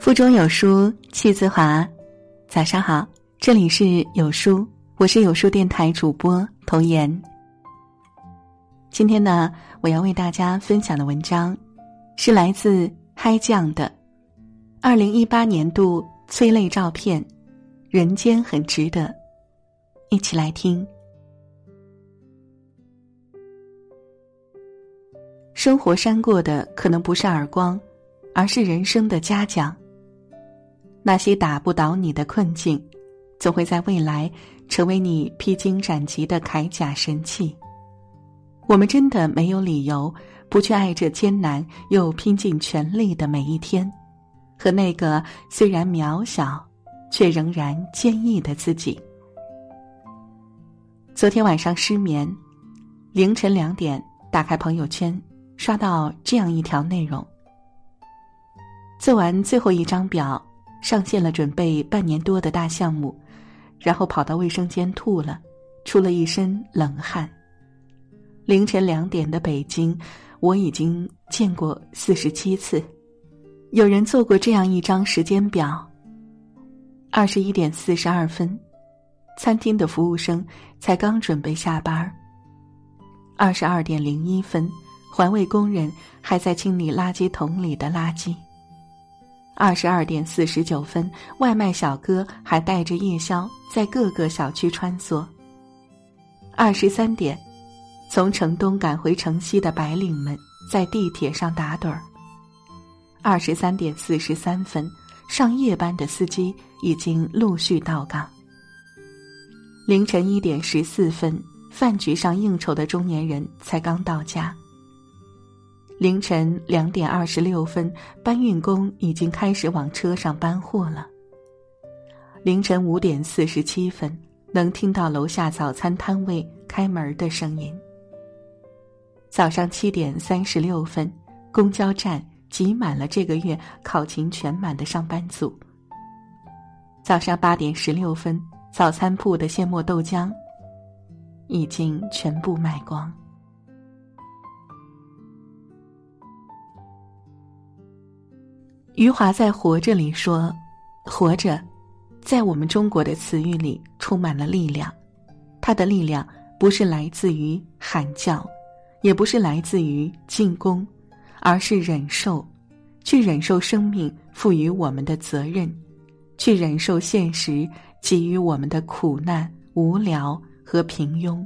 腹中有书气自华，早上好，这里是有书，我是有书电台主播童言。今天呢，我要为大家分享的文章是来自嗨酱的二零一八年度催泪照片，人间很值得，一起来听。生活扇过的可能不是耳光，而是人生的嘉奖。那些打不倒你的困境，总会在未来成为你披荆斩棘的铠甲神器。我们真的没有理由不去爱这艰难又拼尽全力的每一天，和那个虽然渺小却仍然坚毅的自己。昨天晚上失眠，凌晨两点打开朋友圈，刷到这样一条内容：做完最后一张表。上线了准备半年多的大项目，然后跑到卫生间吐了，出了一身冷汗。凌晨两点的北京，我已经见过四十七次。有人做过这样一张时间表：二十一点四十二分，餐厅的服务生才刚准备下班；二十二点零一分，环卫工人还在清理垃圾桶里的垃圾。二十二点四十九分，外卖小哥还带着夜宵在各个小区穿梭。二十三点，从城东赶回城西的白领们在地铁上打盹儿。二十三点四十三分，上夜班的司机已经陆续到岗。凌晨一点十四分，饭局上应酬的中年人才刚到家。凌晨两点二十六分，搬运工已经开始往车上搬货了。凌晨五点四十七分，能听到楼下早餐摊位开门的声音。早上七点三十六分，公交站挤满了这个月考勤全满的上班族。早上八点十六分，早餐铺的现磨豆浆已经全部卖光。余华在《活着》里说：“活着，在我们中国的词语里充满了力量。它的力量不是来自于喊叫，也不是来自于进攻，而是忍受，去忍受生命赋予我们的责任，去忍受现实给予我们的苦难、无聊和平庸。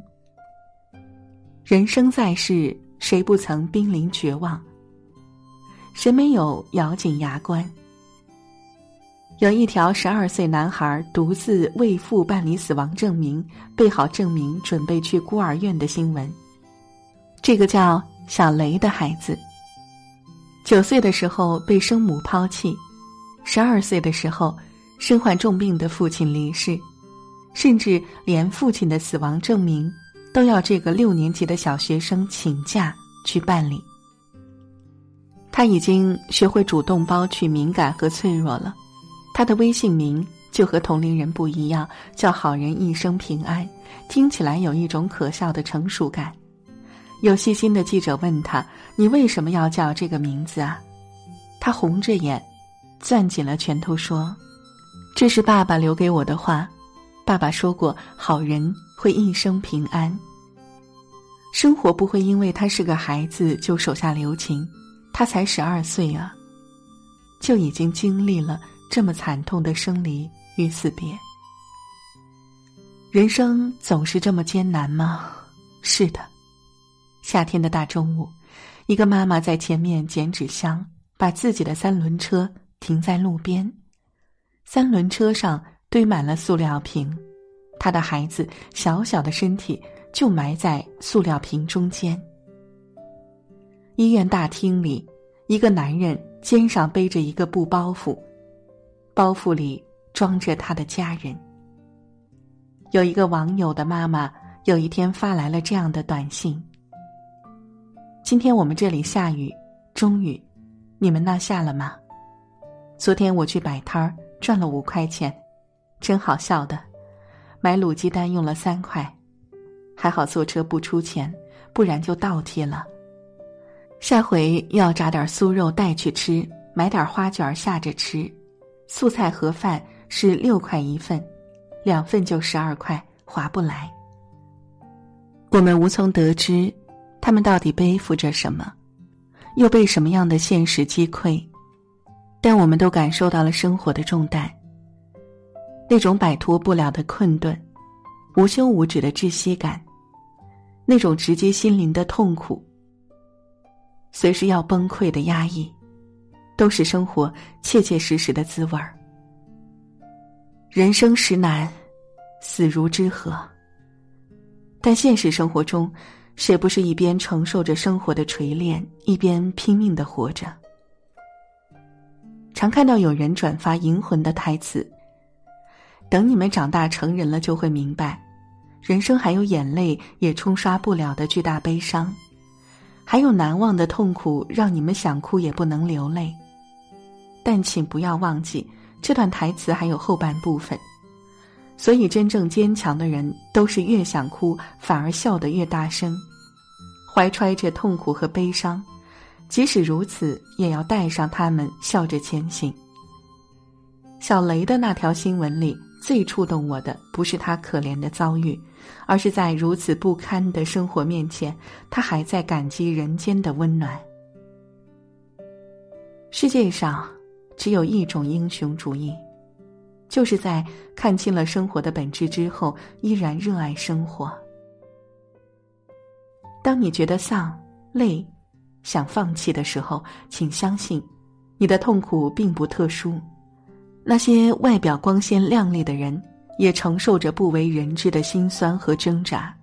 人生在世，谁不曾濒临绝望？”谁没有咬紧牙关？有一条十二岁男孩独自为父办理死亡证明，备好证明准备去孤儿院的新闻。这个叫小雷的孩子，九岁的时候被生母抛弃，十二岁的时候身患重病的父亲离世，甚至连父亲的死亡证明都要这个六年级的小学生请假去办理。他已经学会主动剥去敏感和脆弱了，他的微信名就和同龄人不一样，叫“好人一生平安”，听起来有一种可笑的成熟感。有细心的记者问他：“你为什么要叫这个名字啊？”他红着眼，攥紧了拳头说：“这是爸爸留给我的话，爸爸说过，好人会一生平安。生活不会因为他是个孩子就手下留情。”他才十二岁啊，就已经经历了这么惨痛的生离与死别。人生总是这么艰难吗？是的。夏天的大中午，一个妈妈在前面捡纸箱，把自己的三轮车停在路边，三轮车上堆满了塑料瓶，她的孩子小小的身体就埋在塑料瓶中间。医院大厅里，一个男人肩上背着一个布包袱，包袱里装着他的家人。有一个网友的妈妈有一天发来了这样的短信：“今天我们这里下雨，中雨，你们那下了吗？昨天我去摆摊儿赚了五块钱，真好笑的，买卤鸡蛋用了三块，还好坐车不出钱，不然就倒贴了。”下回要炸点酥肉带去吃，买点花卷下着吃，素菜盒饭是六块一份，两份就十二块，划不来。我们无从得知，他们到底背负着什么，又被什么样的现实击溃，但我们都感受到了生活的重担，那种摆脱不了的困顿，无休无止的窒息感，那种直击心灵的痛苦，随时要崩溃的压抑。都是生活切切实实的滋味儿。人生实难，死如之何？但现实生活中，谁不是一边承受着生活的锤炼，一边拼命的活着？常看到有人转发《银魂》的台词：“等你们长大成人了，就会明白，人生还有眼泪也冲刷不了的巨大悲伤，还有难忘的痛苦，让你们想哭也不能流泪。”但请不要忘记，这段台词还有后半部分。所以，真正坚强的人都是越想哭，反而笑得越大声，怀揣着痛苦和悲伤，即使如此，也要带上他们，笑着前行。小雷的那条新闻里，最触动我的不是他可怜的遭遇，而是在如此不堪的生活面前，他还在感激人间的温暖。世界上。只有一种英雄主义，就是在看清了生活的本质之后，依然热爱生活。当你觉得丧、累、想放弃的时候，请相信，你的痛苦并不特殊。那些外表光鲜亮丽的人，也承受着不为人知的辛酸和挣扎，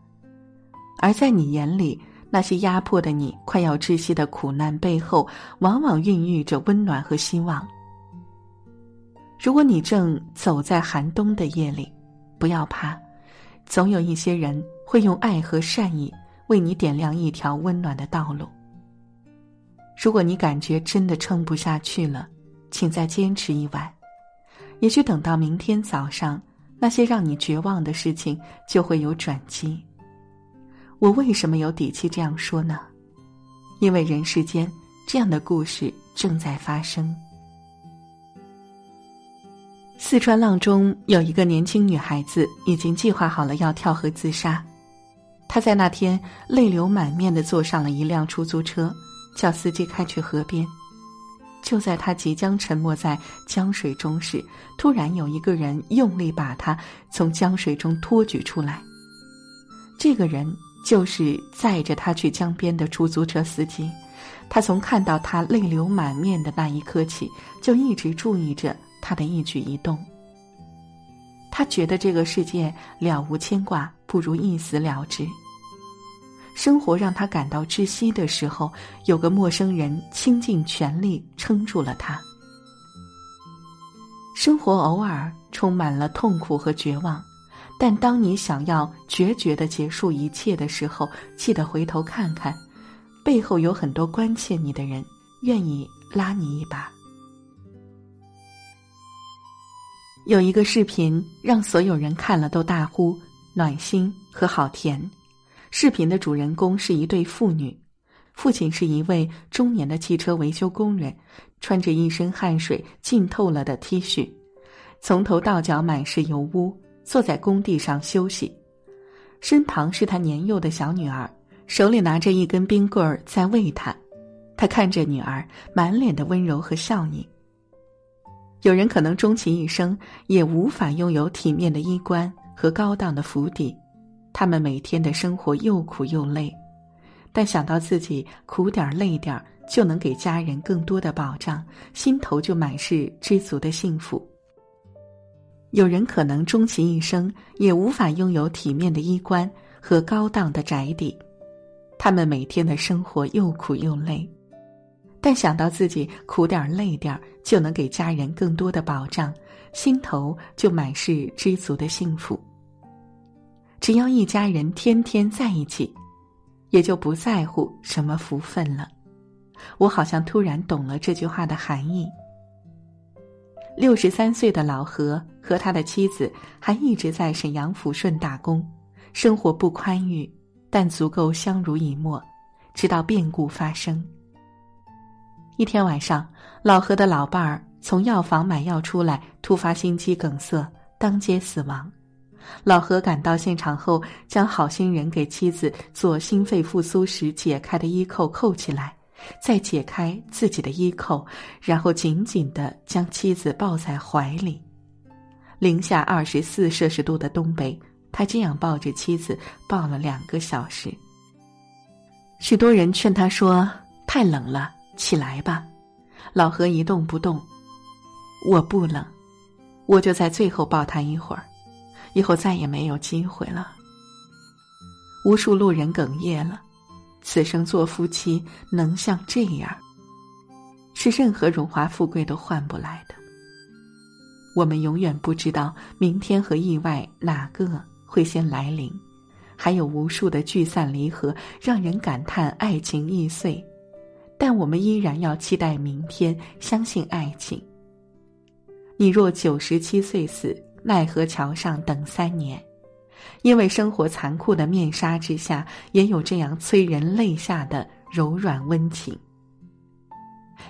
而在你眼里。那些压迫的你快要窒息的苦难背后，往往孕育着温暖和希望。如果你正走在寒冬的夜里，不要怕，总有一些人会用爱和善意为你点亮一条温暖的道路。如果你感觉真的撑不下去了，请再坚持一晚，也许等到明天早上，那些让你绝望的事情就会有转机。我为什么有底气这样说呢？因为人世间这样的故事正在发生。四川阆中有一个年轻女孩子，已经计划好了要跳河自杀。她在那天泪流满面的坐上了一辆出租车，叫司机开去河边。就在他即将沉没在江水中时，突然有一个人用力把他从江水中托举出来。这个人就是载着他去江边的出租车司机。他从看到他泪流满面的那一刻起，就一直注意着。他的一举一动，他觉得这个世界了无牵挂，不如一死了之。生活让他感到窒息的时候，有个陌生人倾尽全力撑住了他。生活偶尔充满了痛苦和绝望，但当你想要决绝的结束一切的时候，记得回头看看，背后有很多关切你的人，愿意拉你一把。有一个视频让所有人看了都大呼暖心和好甜。视频的主人公是一对父女，父亲是一位中年的汽车维修工人，穿着一身汗水浸透了的 T 恤，从头到脚满是油污，坐在工地上休息。身旁是他年幼的小女儿，手里拿着一根冰棍儿在喂他。他看着女儿，满脸的温柔和笑意。有人可能终其一生也无法拥有体面的衣冠和高档的府邸，他们每天的生活又苦又累，但想到自己苦点累点就能给家人更多的保障，心头就满是知足的幸福。有人可能终其一生也无法拥有体面的衣冠和高档的宅邸，他们每天的生活又苦又累。但想到自己苦点累点就能给家人更多的保障，心头就满是知足的幸福。只要一家人天天在一起，也就不在乎什么福分了。我好像突然懂了这句话的含义。六十三岁的老何和他的妻子还一直在沈阳抚顺打工，生活不宽裕，但足够相濡以沫，直到变故发生。一天晚上，老何的老伴儿从药房买药出来，突发心肌梗塞，当街死亡。老何赶到现场后，将好心人给妻子做心肺复苏时解开的衣扣扣起来，再解开自己的衣扣，然后紧紧的将妻子抱在怀里。零下二十四摄氏度的东北，他这样抱着妻子抱了两个小时。许多人劝他说：“太冷了，起来吧。”老何一动不动。我不冷，我就在最后抱他一会儿。以后再也没有机会了。无数路人哽咽了，此生做夫妻能像这样，是任何荣华富贵都换不来的。我们永远不知道明天和意外哪个会先来临，还有无数的聚散离合，让人感叹爱情易碎。但我们依然要期待明天，相信爱情。你若九十七岁死。奈何桥上等三年，因为生活残酷的面纱之下，也有这样催人泪下的柔软温情。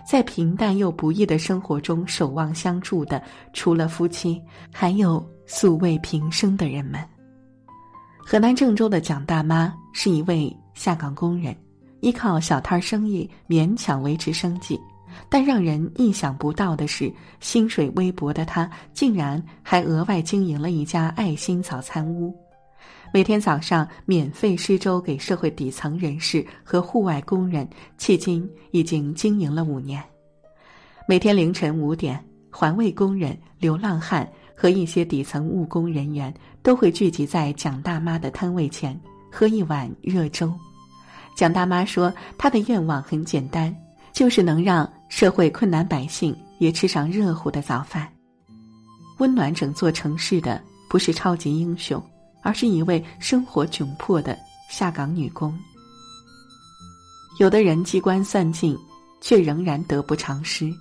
在平淡又不易的生活中守望相助的，除了夫妻，还有素未平生的人们。河南郑州的蒋大妈是一位下岗工人，依靠小摊生意勉强维持生计。但让人意想不到的是，薪水微薄的他竟然还额外经营了一家爱心早餐屋，每天早上免费施粥给社会底层人士和户外工人，迄今已经经营了五年。每天凌晨五点，环卫工人、流浪汉和一些底层务工人员都会聚集在蒋大妈的摊位前，喝一碗热粥。蒋大妈说，她的愿望很简单。就是能让社会困难百姓也吃上热乎的早饭，温暖整座城市的不是超级英雄，而是一位生活窘迫的下岗女工。有的人机关算尽，却仍然得不偿失；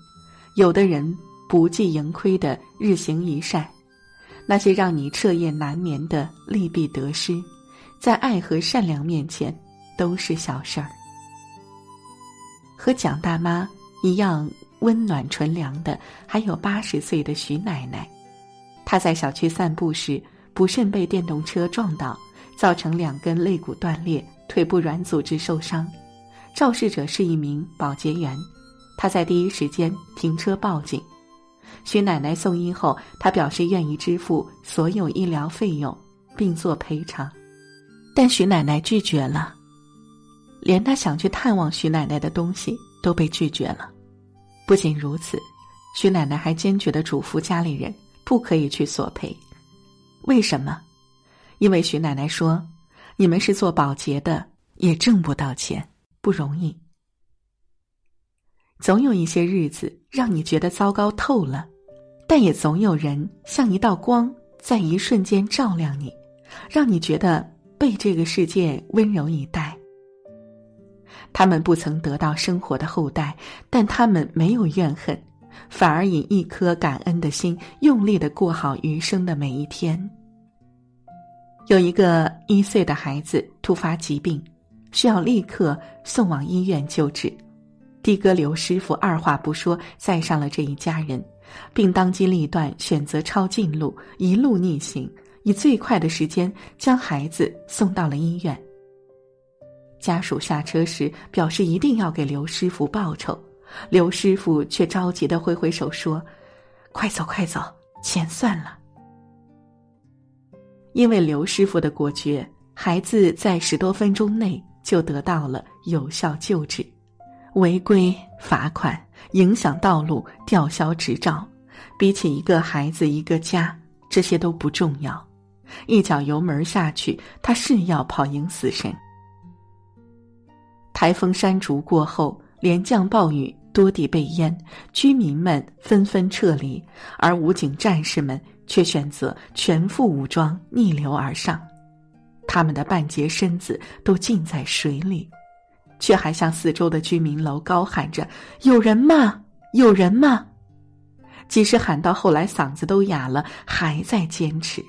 有的人不计盈亏的日行一善。那些让你彻夜难眠的利弊得失，在爱和善良面前都是小事儿。和蒋大妈一样温暖纯良的，还有八十岁的徐奶奶。她在小区散步时，不慎被电动车撞倒，造成两根肋骨断裂，腿部软组织受伤。肇事者是一名保洁员，他在第一时间停车报警。徐奶奶送医后，她表示愿意支付所有医疗费用，并做赔偿，但徐奶奶拒绝了。连他想去探望徐奶奶的东西都被拒绝了。不仅如此，徐奶奶还坚决的嘱咐家里人不可以去索赔。为什么？因为徐奶奶说：“你们是做保洁的，也挣不到钱，不容易。总有一些日子让你觉得糟糕透了，但也总有人像一道光，在一瞬间照亮你，让你觉得被这个世界温柔以待。”他们不曾得到生活的后代，但他们没有怨恨，反而以一颗感恩的心，用力的过好余生的每一天。有一个一岁的孩子突发疾病，需要立刻送往医院救治。的哥刘师傅二话不说，载上了这一家人，并当机立断选择抄近路，一路逆行，以最快的时间将孩子送到了医院。家属下车时表示一定要给刘师傅报酬，刘师傅却着急的挥挥手说：“快走快走，钱算了。”因为刘师傅的果决，孩子在十多分钟内就得到了有效救治。违规罚款、影响道路、吊销执照，比起一个孩子一个家，这些都不重要。一脚油门下去，他是要跑赢死神。台风山竹过后，连降暴雨，多地被淹，居民们纷纷撤离，而武警战士们却选择全副武装逆流而上，他们的半截身子都浸在水里，却还向四周的居民楼高喊着：“有人吗？有人吗？”即使喊到后来嗓子都哑了，还在坚持。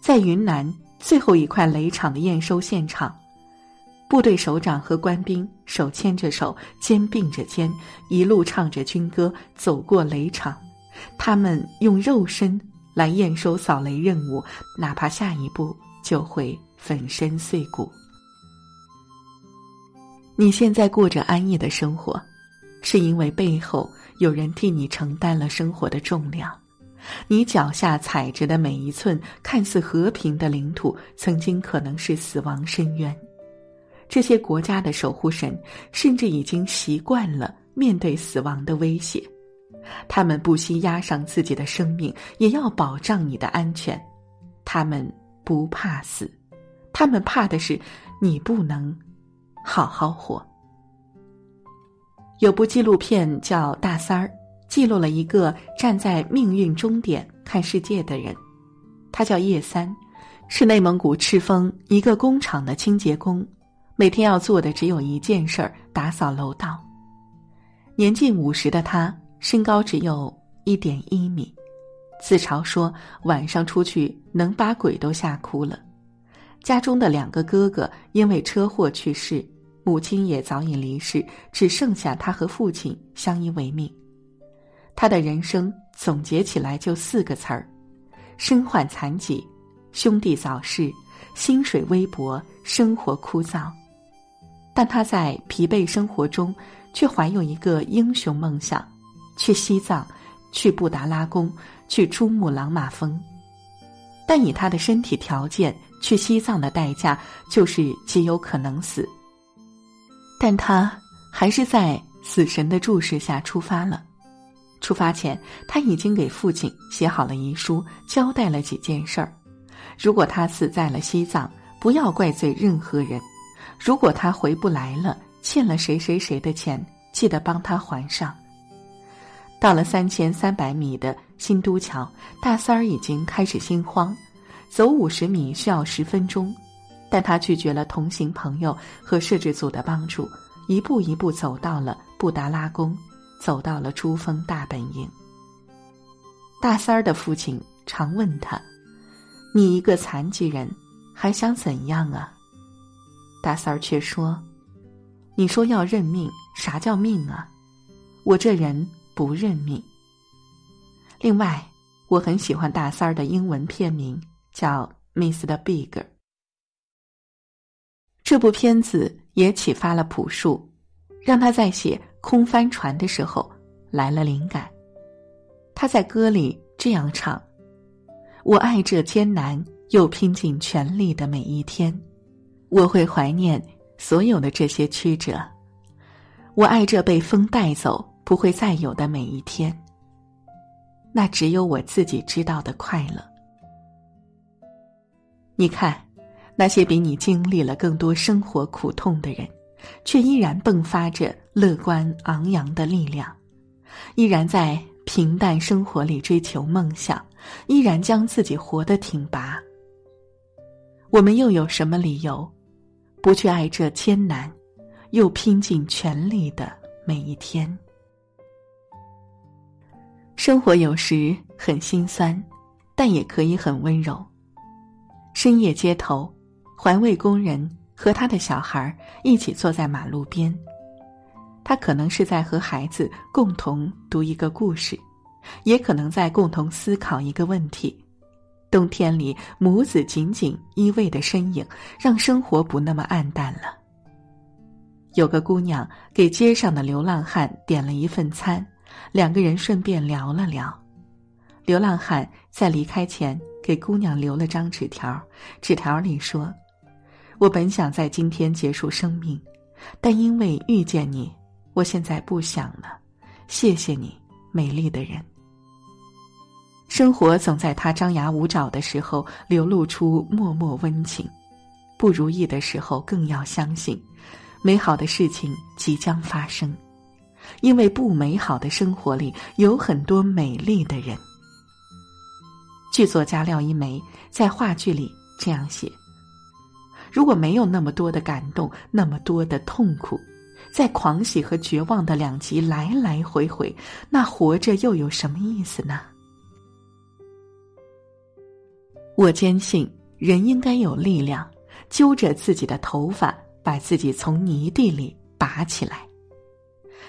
在云南最后一块雷场的验收现场。部队首长和官兵手牵着手，肩并着肩，一路唱着军歌走过雷场。他们用肉身来验收扫雷任务，哪怕下一步就会粉身碎骨。你现在过着安逸的生活，是因为背后有人替你承担了生活的重量。你脚下踩着的每一寸看似和平的领土，曾经可能是死亡深渊。这些国家的守护神甚至已经习惯了面对死亡的威胁，他们不惜押上自己的生命，也要保障你的安全。他们不怕死，他们怕的是你不能好好活。有部纪录片叫《大三儿》。记录了一个站在命运终点看世界的人，他叫叶三，是内蒙古赤峰一个工厂的清洁工，每天要做的只有一件事儿：打扫楼道。年近五十的他，身高只有一点一米，自嘲说晚上出去能把鬼都吓哭了。家中的两个哥哥因为车祸去世，母亲也早已离世，只剩下他和父亲相依为命。他的人生总结起来就四个词儿：身患残疾，兄弟早逝，薪水微薄，生活枯燥。但他在疲惫生活中，却怀有一个英雄梦想：去西藏，去布达拉宫，去珠穆朗玛峰。但以他的身体条件，去西藏的代价就是极有可能死。但他还是在死神的注视下出发了。出发前，他已经给父亲写好了遗书，交代了几件事儿。如果他死在了西藏，不要怪罪任何人；如果他回不来了，欠了谁谁谁的钱，记得帮他还上。到了三千三百米的新都桥，大三儿已经开始心慌，走五十米需要十分钟，但他拒绝了同行朋友和摄制组的帮助，一步一步走到了布达拉宫。走到了珠峰大本营。大三儿的父亲常问他：“你一个残疾人，还想怎样啊？”大三儿却说：“你说要认命，啥叫命啊？我这人不认命。”另外，我很喜欢大三儿的英文片名叫《Mr. Big》。这部片子也启发了朴树，让他在写。空帆船的时候，来了灵感。他在歌里这样唱：“我爱这艰难又拼尽全力的每一天，我会怀念所有的这些曲折。我爱这被风带走不会再有的每一天。那只有我自己知道的快乐。你看，那些比你经历了更多生活苦痛的人。”却依然迸发着乐观昂扬的力量，依然在平淡生活里追求梦想，依然将自己活得挺拔。我们又有什么理由，不去爱这艰难，又拼尽全力的每一天？生活有时很心酸，但也可以很温柔。深夜街头，环卫工人。和他的小孩一起坐在马路边，他可能是在和孩子共同读一个故事，也可能在共同思考一个问题。冬天里，母子紧紧依偎的身影，让生活不那么暗淡了。有个姑娘给街上的流浪汉点了一份餐，两个人顺便聊了聊。流浪汉在离开前给姑娘留了张纸条，纸条里说。我本想在今天结束生命，但因为遇见你，我现在不想了。谢谢你，美丽的人。生活总在他张牙舞爪的时候流露出脉脉温情，不如意的时候更要相信，美好的事情即将发生，因为不美好的生活里有很多美丽的人。剧作家廖一梅在话剧里这样写。如果没有那么多的感动，那么多的痛苦，在狂喜和绝望的两极来来回回，那活着又有什么意思呢？我坚信，人应该有力量，揪着自己的头发，把自己从泥地里拔起来。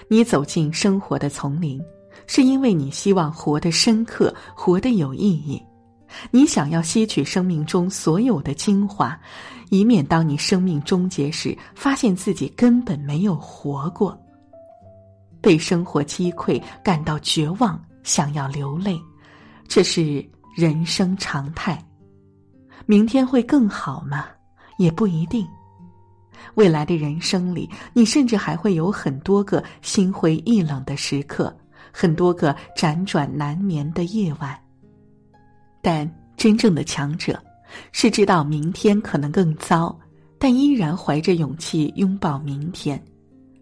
你走进生活的丛林，是因为你希望活得深刻，活得有意义。你想要吸取生命中所有的精华，以免当你生命终结时，发现自己根本没有活过。被生活击溃，感到绝望，想要流泪，这是人生常态。明天会更好吗？也不一定。未来的人生里，你甚至还会有很多个心灰意冷的时刻，很多个辗转难眠的夜晚。但真正的强者，是知道明天可能更糟，但依然怀着勇气拥抱明天，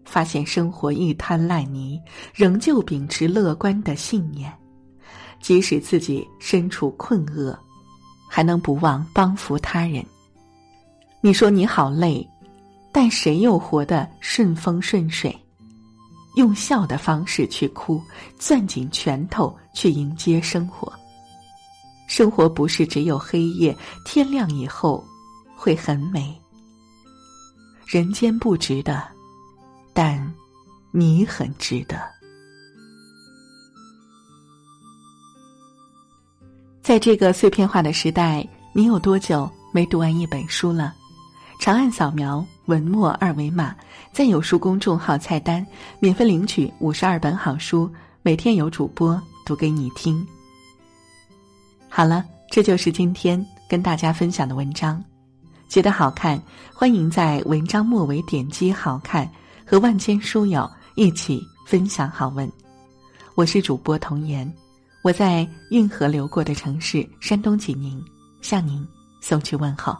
发现生活一滩烂泥，仍旧秉持乐观的信念，即使自己身处困厄，还能不忘帮扶他人。你说你好累。但谁又活得顺风顺水？用笑的方式去哭，攥紧拳头去迎接生活。生活不是只有黑夜，天亮以后会很美。人间不值得，但你很值得。在这个碎片化的时代，你有多久没读完一本书了？长按扫描文末二维码，在有书公众号菜单免费领取五十二本好书，每天有主播读给你听。好了，这就是今天跟大家分享的文章，觉得好看，欢迎在文章末尾点击“好看”，和万千书友一起分享好文。我是主播童言，我在运河流过的城市山东济宁向您送去问候。